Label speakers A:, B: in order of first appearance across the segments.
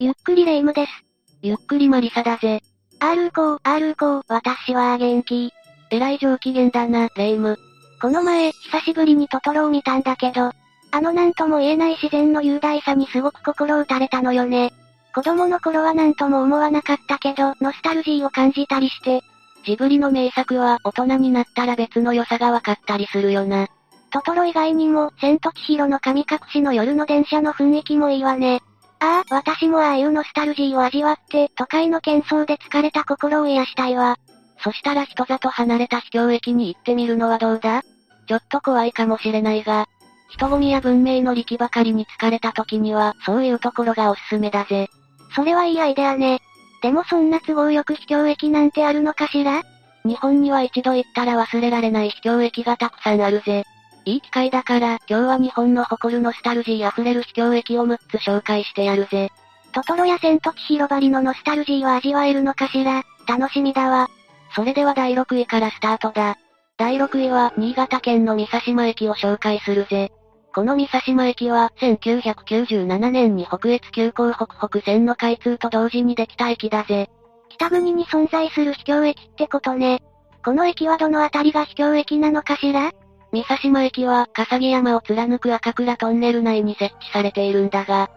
A: ゆっくりレ夢ムです。
B: ゆっくりマリサだぜ。
A: R こう、R こう、私は元気。
B: えらい上機嫌だな、レ夢ム。
A: この前、久しぶりにトトロを見たんだけど、あのなんとも言えない自然の雄大さにすごく心打たれたのよね。子供の頃はなんとも思わなかったけど、ノスタルジーを感じたりして、
B: ジブリの名作は大人になったら別の良さが分かったりするよな。
A: トトロ以外にも、千と千尋の神隠しの夜の電車の雰囲気もいいわね。ああ、私もああいうノスタルジーを味わって、都会の喧騒で疲れた心を癒したいわ。
B: そしたら人里離れた秘境駅に行ってみるのはどうだ？ちょっと怖いかもしれないが、人混みや文明の力ばかりに疲れた時には、そういうところがおすすめだぜ。
A: それはいいアイデアね。でもそんな都合よく秘境駅なんてあるのかしら？
B: 日本には一度行ったら忘れられない秘境駅がたくさんあるぜ。いい機会だから、今日は日本の誇るノスタルジー溢れる秘境駅を6つ紹介してやるぜ。
A: トトロや千と千尋ばりのノスタルジーは味わえるのかしら楽しみだわ。
B: それでは第6位からスタートだ。第6位は、新潟県の三佐島駅を紹介するぜ。この三佐島駅は、1997年に北越急行北北線の開通と同時にできた駅だぜ。
A: 北国に存在する秘境駅ってことね。この駅はどのあたりが秘境駅なのかしら？
B: 三佐島駅は、笠木山を貫く赤倉トンネル内に設置されているんだが、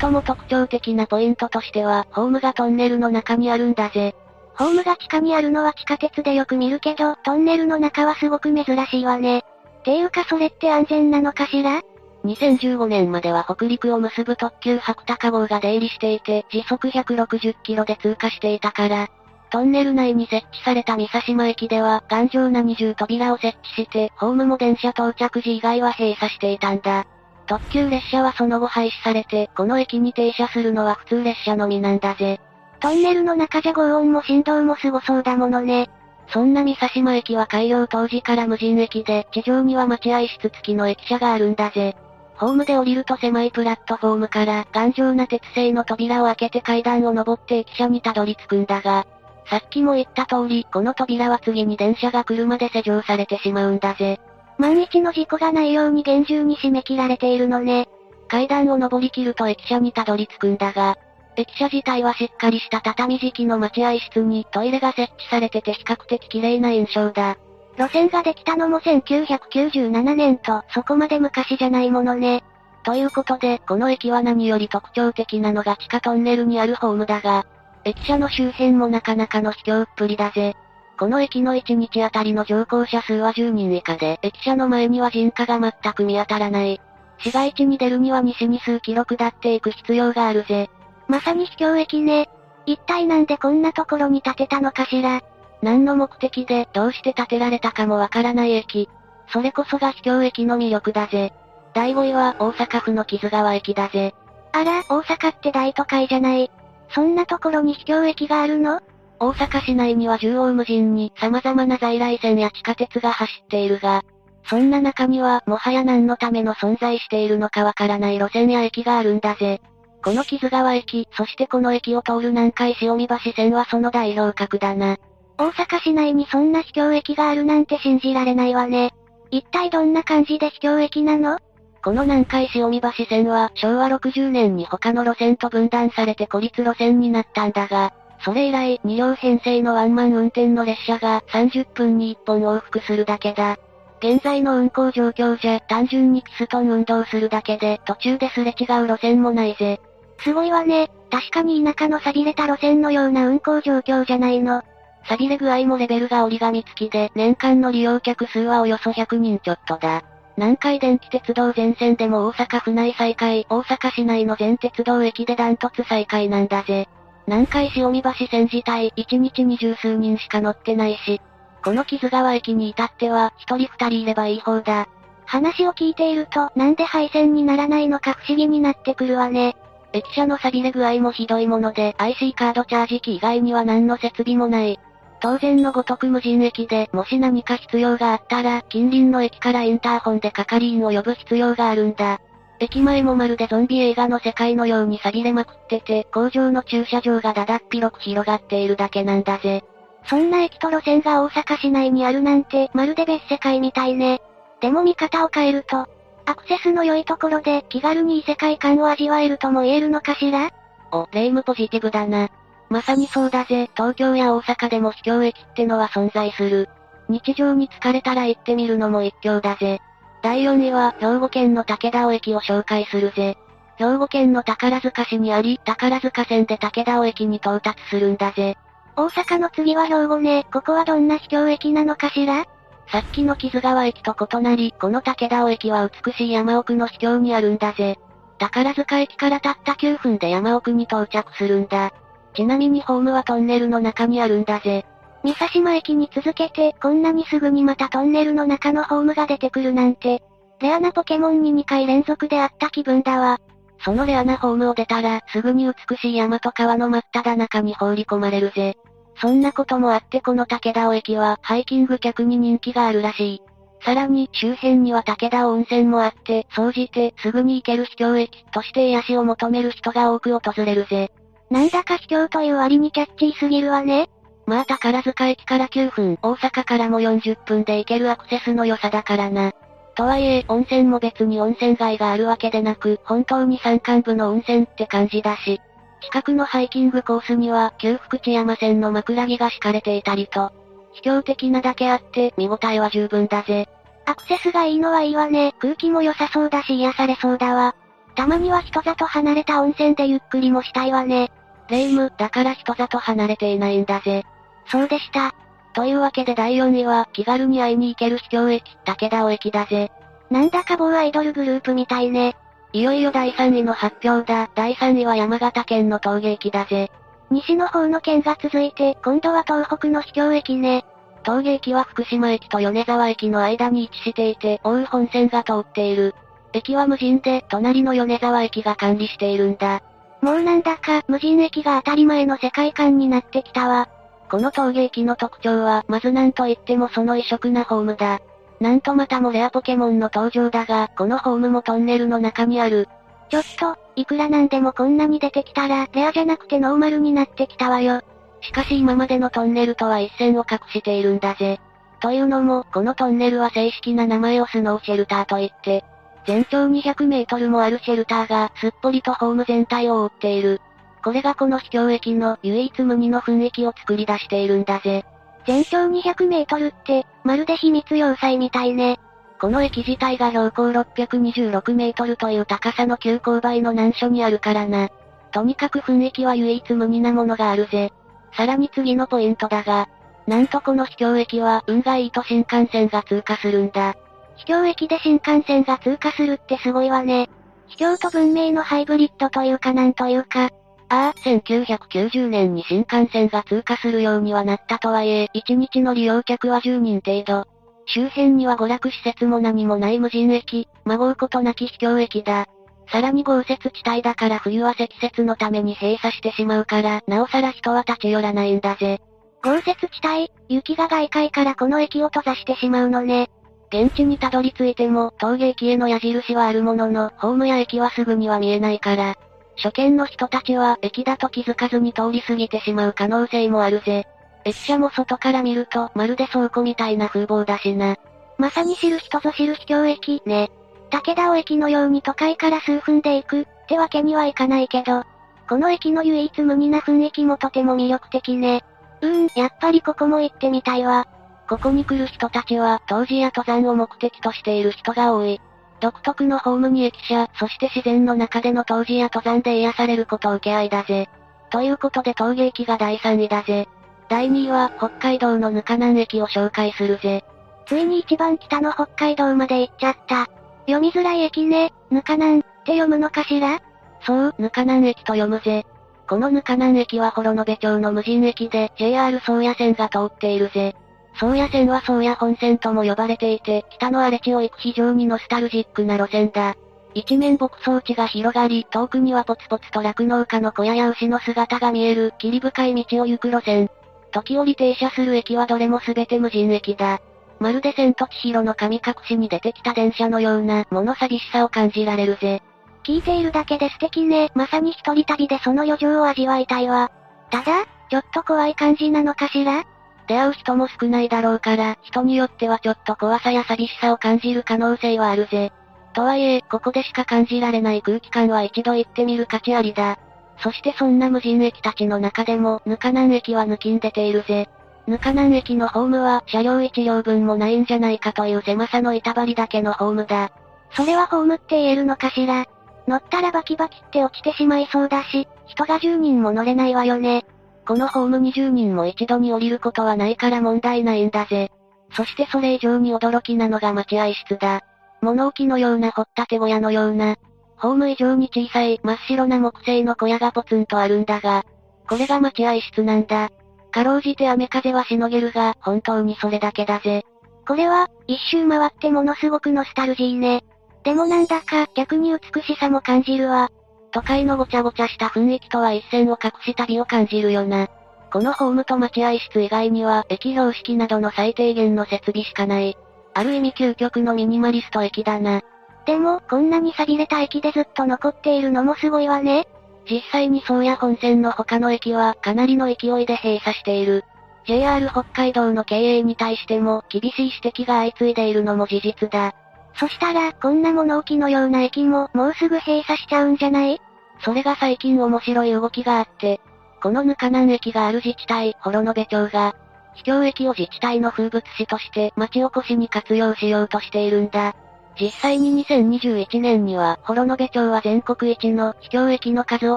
B: 最も特徴的なポイントとしては、ホームがトンネルの中にあるんだぜ。
A: ホームが地下にあるのは地下鉄でよく見るけど、トンネルの中はすごく珍しいわね。ていうかそれって安全なのかしら
B: ？2015年までは北陸を結ぶ特急白鷹号が出入りしていて、時速160キロで通過していたから、トンネル内に設置された三佐島駅では、頑丈な二重扉を設置して、ホームも電車到着時以外は閉鎖していたんだ。特急列車はその後廃止されて、この駅に停車するのは普通列車のみなんだぜ。
A: トンネルの中じゃ轟音も振動もすごそうだものね。
B: そんな三佐島駅は開業当時から無人駅で、地上には待合室付きの駅舎があるんだぜ。ホームで降りると狭いプラットフォームから頑丈な鉄製の扉を開けて階段を登って駅舎にたどり着くんだが、さっきも言った通り、この扉は次に電車が来るまで施錠されてしまうんだぜ。
A: 万一の事故がないように厳重に締め切られているのね。
B: 階段を登り切ると駅舎にたどり着くんだが、駅舎自体はしっかりした畳敷きの待合室にトイレが設置されてて比較的綺麗な印象だ。
A: 路線ができたのも1997年とそこまで昔じゃないものね。
B: ということで、この駅は何より特徴的なのが地下トンネルにあるホームだが、駅舎の周辺もなかなかの秘境っぷりだぜ。この駅の1日あたりの乗降者数は10人以下で、駅舎の前には人家が全く見当たらない。市街地に出るには西に数キロ下っていく必要があるぜ。
A: まさに秘境駅ね。一体なんでこんなところに建てたのかしら。
B: 何の目的でどうして建てられたかもわからない駅。それこそが秘境駅の魅力だぜ。第5位は大阪府の木津川駅だぜ。
A: あら、大阪って大都会じゃない。そんなところに秘境駅があるの？
B: 大阪市内には縦横無尽に様々な在来線や地下鉄が走っているが、そんな中にはもはや何のための存在しているのかわからない路線や駅があるんだぜ。この木津川駅、そしてこの駅を通る南海塩見橋線はその代表格だな。
A: 大阪市内にそんな秘境駅があるなんて信じられないわね。一体どんな感じで秘境駅なの？
B: この南海塩見橋線は昭和60年に他の路線と分断されて孤立路線になったんだが、それ以来2両編成のワンマン運転の列車が30分に1本往復するだけだ。現在の運行状況じゃ単純にキストン運動するだけで途中ですれ違う路線もないぜ。
A: すごいわね。確かに田舎の錆びれた路線のような運行状況じゃないの。
B: 錆びれ具合もレベルが折り紙付きで年間の利用客数はおよそ100人ちょっとだ。南海電気鉄道全線でも大阪府内最下位、大阪市内の全鉄道駅でダントツ最下位なんだぜ。南海塩見橋線自体、1日に十数人しか乗ってないし、この木津川駅に至っては、一人二人いればいい方だ。
A: 話を聞いていると、なんで廃線にならないのか不思議になってくるわね。
B: 駅舎の錆びれ具合もひどいもので、IC カードチャージ機以外には何の設備もない。当然のごとく無人駅で、もし何か必要があったら、近隣の駅からインターホンで係員を呼ぶ必要があるんだ。駅前もまるでゾンビ映画の世界のように錆びれまくってて、工場の駐車場がだだっ広く広がっているだけなんだぜ。
A: そんな駅と路線が大阪市内にあるなんて、まるで別世界みたいね。でも見方を変えると、アクセスの良いところで気軽に異世界感を味わえるとも言えるのかしら？
B: お、霊夢ポジティブだな。まさにそうだぜ、東京や大阪でも秘境駅ってのは存在する。日常に疲れたら行ってみるのも一興だぜ。第4位は、兵庫県の武田尾駅を紹介するぜ。兵庫県の宝塚市にあり、宝塚線で武田尾駅に到達するんだぜ。
A: 大阪の次は兵庫ね。ここはどんな秘境駅なのかしら？
B: さっきの木津川駅と異なり、この武田尾駅は美しい山奥の秘境にあるんだぜ。宝塚駅からたった9分で山奥に到着するんだ。ちなみにホームはトンネルの中にあるんだぜ。
A: 三佐島駅に続けて、こんなにすぐにまたトンネルの中のホームが出てくるなんて、レアなポケモンに2回連続で会った気分だわ。
B: そのレアなホームを出たら、すぐに美しい山と川の真っ只中に放り込まれるぜ。そんなこともあってこの武田尾駅は、ハイキング客に人気があるらしい。さらに、周辺には武田温泉もあって、総じて、すぐに行ける秘境駅として癒しを求める人が多く訪れるぜ。
A: なんだか秘境という割にキャッチーすぎるわね。
B: まあ宝塚駅から9分、大阪からも40分で行けるアクセスの良さだからな。とはいえ、温泉も別に温泉街があるわけでなく、本当に山間部の温泉って感じだし、近くのハイキングコースには、旧福知山線の枕木が敷かれていたりと、秘境的なだけあって、見応えは十分だぜ。
A: アクセスがいいのはいいわね。空気も良さそうだし癒されそうだわ。たまには人里離れた温泉でゆっくりもしたいわね。
B: 霊夢、だから人里離れていないんだぜ。
A: そうでした。
B: というわけで第4位は、気軽に会いに行ける秘境駅、武田尾駅だぜ。
A: なんだか某アイドルグループみたいね。
B: いよいよ第3位の発表だ。第3位は山形県の峠駅だぜ。
A: 西の方の県が続いて、今度は東北の秘境駅ね。
B: 峠駅は福島駅と米沢駅の間に位置していて、大宇本線が通っている。駅は無人で、隣の米沢駅が管理しているんだ。
A: もうなんだか、無人駅が当たり前の世界観になってきたわ。
B: この峠駅の特徴は、まずなんといってもその異色なホームだ。なんとまたもレアポケモンの登場だが、このホームもトンネルの中にある。
A: ちょっと、いくらなんでもこんなに出てきたら、レアじゃなくてノーマルになってきたわよ。
B: しかし今までのトンネルとは一線を画しているんだぜ。というのも、このトンネルは正式な名前をスノーシェルターと言って、全長200メートルもあるシェルターがすっぽりとホーム全体を覆っている。これがこの秘境駅の唯一無二の雰囲気を作り出しているんだぜ。
A: 全長200メートルって、まるで秘密要塞みたいね。
B: この駅自体が標高626メートルという高さの急勾配の難所にあるからな。とにかく雰囲気は唯一無二なものがあるぜ。さらに次のポイントだが、なんとこの秘境駅は運がいいと新幹線が通過するんだ。
A: 秘境駅で新幹線が通過するってすごいわね。秘境と文明のハイブリッドというかなんというか。
B: ああ、1990年に新幹線が通過するようにはなったとはいえ、1日の利用客は10人程度。周辺には娯楽施設も何もない無人駅、孫うことなき秘境駅だ。さらに豪雪地帯だから冬は積雪のために閉鎖してしまうから、なおさら人は立ち寄らないんだぜ。
A: 豪雪地帯、雪が外界からこの駅を閉ざしてしまうのね。
B: 現地にたどり着いても、峠駅への矢印はあるものの、ホームや駅はすぐには見えないから。初見の人たちは、駅だと気づかずに通り過ぎてしまう可能性もあるぜ。駅舎も外から見ると、まるで倉庫みたいな風貌だしな。
A: まさに知る人ぞ知る秘境駅、ね。武田尾駅のように都会から数分で行く、ってわけにはいかないけど、この駅の唯一無二な雰囲気もとても魅力的ね。うーん、やっぱりここも行ってみたいわ。
B: ここに来る人たちは、当時や登山を目的としている人が多い。独特のホームに駅舎、そして自然の中での当時や登山で癒されること受け合いだぜ。ということで峠駅が第3位だぜ。第2位は、北海道のぬか南駅を紹介するぜ。
A: ついに一番北の北海道まで行っちゃった。読みづらい駅ね、ぬかなんって読むのかしら？
B: そう、ぬかなん駅と読むぜ。このぬかなん駅は幌延町の無人駅で JR 宗谷線が通っているぜ。宗谷線は宗谷本線とも呼ばれていて、北の荒れ地を行く非常にノスタルジックな路線だ。一面牧草地が広がり、遠くにはポツポツと酪農家の小屋や牛の姿が見える、霧深い道を行く路線。時折停車する駅はどれも全て無人駅だ。まるで千と千尋の神隠しに出てきた電車のような、物寂しさを感じられるぜ。
A: 聞いているだけで素敵ね。まさに一人旅でその余剰を味わいたいわ。ただ、ちょっと怖い感じなのかしら？
B: 出会う人も少ないだろうから、人によってはちょっと怖さや寂しさを感じる可能性はあるぜ。とはいえ、ここでしか感じられない空気感は一度行ってみる価値ありだ。そしてそんな無人駅たちの中でも、ぬかなん駅は抜きん出ているぜ。ぬかなん駅のホームは車両1両分もないんじゃないかという狭さの板張りだけのホームだ。
A: それはホームって言えるのかしら乗ったらバキバキって落ちてしまいそうだし、人が10人も乗れないわよね。
B: このホーム20人も一度に降りることはないから問題ないんだぜ。そしてそれ以上に驚きなのが待合室だ。物置のような掘ったて小屋のような、ホーム以上に小さい真っ白な木製の小屋がポツンとあるんだが、これが待合室なんだ。かろうじて雨風はしのげるが、本当にそれだけだぜ。
A: これは、一周回ってものすごくノスタルジーね。でもなんだか、逆に美しさも感じるわ。
B: 都会のごちゃごちゃした雰囲気とは一線を画した美を感じるよな。このホームと待合室以外には、駅標識などの最低限の設備しかない。ある意味究極のミニマリスト駅だな。
A: でも、こんなに錆びれた駅でずっと残っているのもすごいわね。
B: 実際に宗谷本線の他の駅はかなりの勢いで閉鎖している。JR 北海道の経営に対しても厳しい指摘が相次いでいるのも事実だ。
A: そしたら、こんな物置のような駅ももうすぐ閉鎖しちゃうんじゃない？
B: それが最近面白い動きがあって、このぬかなん駅がある自治体、幌延町が、秘境駅を自治体の風物詩として町おこしに活用しようとしているんだ。実際に2021年には、幌延町は全国一の秘境駅の数を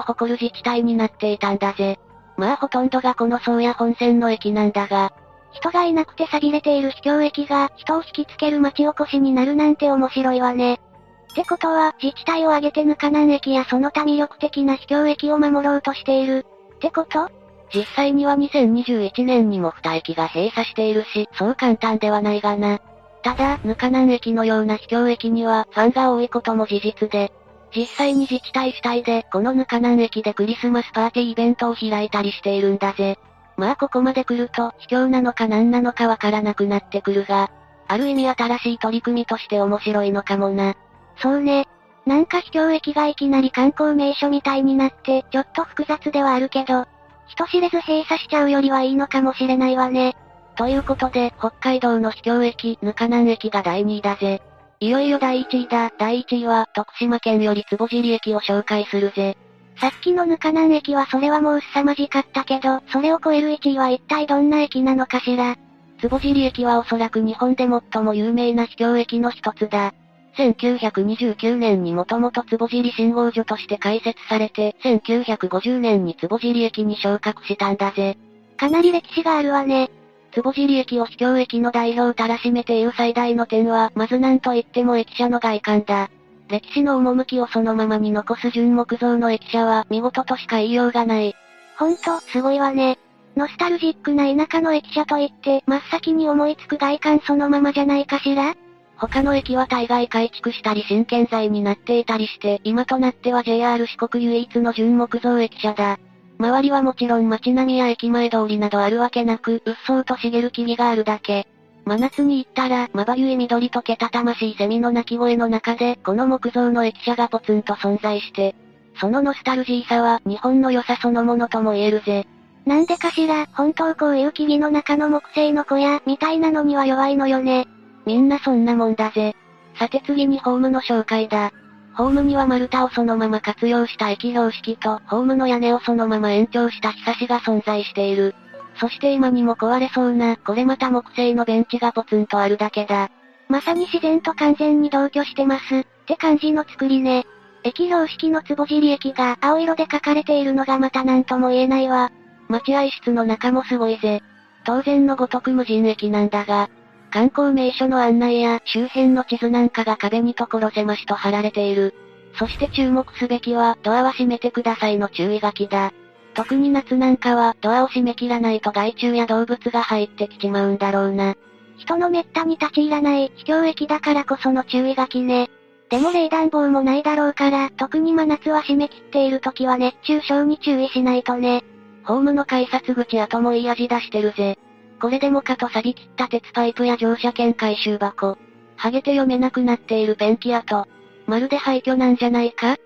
B: 誇る自治体になっていたんだぜ。まあほとんどがこの宗谷本線の駅なんだが、
A: 人がいなくて錆びれている秘境駅が人を引きつける町おこしになるなんて面白いわね。ってことは、自治体を挙げてぬかなん駅やその他魅力的な秘境駅を守ろうとしている。ってこと？
B: 実際には2021年にも2駅が閉鎖しているし、そう簡単ではないがな。ただ、ぬかなん駅のような秘境駅にはファンが多いことも事実で、実際に自治体主体でこのぬかなん駅でクリスマスパーティーイベントを開いたりしているんだぜ。まあここまで来ると秘境なのか何なのかわからなくなってくるが、ある意味新しい取り組みとして面白いのかもな。
A: そうね。なんか秘境駅がいきなり観光名所みたいになって、ちょっと複雑ではあるけど、人知れず閉鎖しちゃうよりはいいのかもしれないわね。
B: ということで、北海道の秘境駅、ぬかなん駅が第2位だぜ。いよいよ第1位だ。第1位は、徳島県より坪尻駅を紹介するぜ。
A: さっきのぬかなん駅はそれはもう凄まじかったけど、それを超える1位は一体どんな駅なのかしら。
B: 坪尻駅はおそらく日本で最も有名な秘境駅の一つだ。1929年にもともと坪尻信号所として開設されて、1950年に坪尻駅に昇格したんだぜ。
A: かなり歴史があるわね。
B: 坪尻駅を秘境駅の代表たらしめていう最大の点は、まずなんといっても駅舎の外観だ。歴史の趣をそのままに残す純木造の駅舎は見事としか言いようがない。
A: ほんと、すごいわね。ノスタルジックな田舎の駅舎といって、真っ先に思いつく外観そのままじゃないかしら？
B: 他の駅は大概改築したり新建材になっていたりして、今となっては JR 四国唯一の純木造駅舎だ。周りはもちろん街並みや駅前通りなどあるわけなく、うっそうと茂る木々があるだけ。真夏に行ったら、まばゆい緑とけたたましいセミの鳴き声の中で、この木造の駅舎がポツンと存在して、そのノスタルジーさは、日本の良さそのものとも言えるぜ。
A: なんでかしら、本当こういう木々の中の木製の小屋、みたいなのには弱いのよね。
B: みんなそんなもんだぜ。さて次にホームの紹介だ。ホームには丸太をそのまま活用した駅標識と、ホームの屋根をそのまま延長したひさしが存在している。そして今にも壊れそうな、これまた木製のベンチがポツンとあるだけだ。
A: まさに自然と完全に同居してます、って感じの作りね。駅標識の坪尻駅が青色で書かれているのがまた何とも言えないわ。
B: 待合室の中もすごいぜ。当然のごとく無人駅なんだが、観光名所の案内や周辺の地図なんかが壁に所狭しと貼られている。そして注目すべきは、ドアは閉めてくださいの注意書きだ。特に夏なんかは、ドアを閉め切らないと害虫や動物が入ってきちまうんだろうな。
A: 人の滅多に立ち入らない、秘境駅だからこその注意書きね。でも冷暖房もないだろうから、特に真夏は閉め切っている時は熱中症に注意しないとね。
B: ホームの改札口跡もいい味出してるぜ。これでもかと錆び切った鉄パイプや乗車券回収箱。剥げて読めなくなっているペンキ跡。まるで廃墟なんじゃないか？っ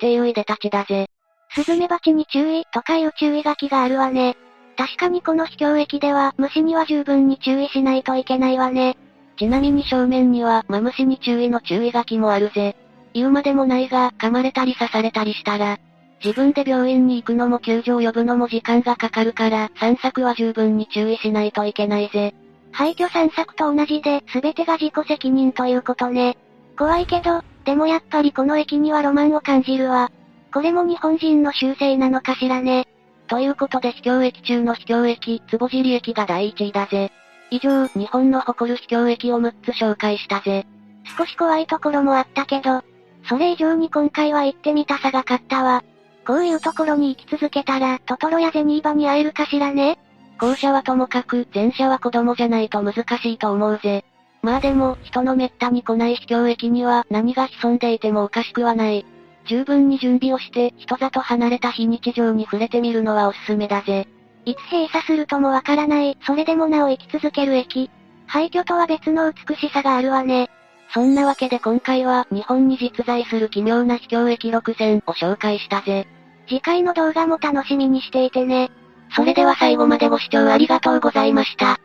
B: ていういでたちだぜ。
A: スズメバチに注意？とかいう注意書きがあるわね。確かにこの秘境駅では虫には十分に注意しないといけないわね。
B: ちなみに正面にはマムシに注意の注意書きもあるぜ。言うまでもないが、噛まれたり刺されたりしたら、自分で病院に行くのも救助を呼ぶのも時間がかかるから、散策は十分に注意しないといけないぜ。
A: 廃墟散策と同じで、全てが自己責任ということね。怖いけど、でもやっぱりこの駅にはロマンを感じるわ。これも日本人の習性なのかしらね。
B: ということで秘境駅中の秘境駅、坪尻駅が第1位だぜ。以上、日本の誇る秘境駅を6つ紹介したぜ。
A: 少し怖いところもあったけど、それ以上に今回は行ってみたさが勝ったわ。こういうところに行き続けたら、トトロやゼニーバに会えるかしらね
B: 後者はともかく、前者は子供じゃないと難しいと思うぜ。まあでも、人の滅多に来ない秘境駅には何が潜んでいてもおかしくはない。十分に準備をして、人里離れた非日常に触れてみるのはおすすめだぜ。
A: いつ閉鎖するともわからない、それでもなお生き続ける駅。廃墟とは別の美しさがあるわね。
B: そんなわけで今回は日本に実在する奇妙な秘境駅6選を紹介したぜ。
A: 次回の動画も楽しみにしていてね。
B: それでは最後までご視聴ありがとうございました。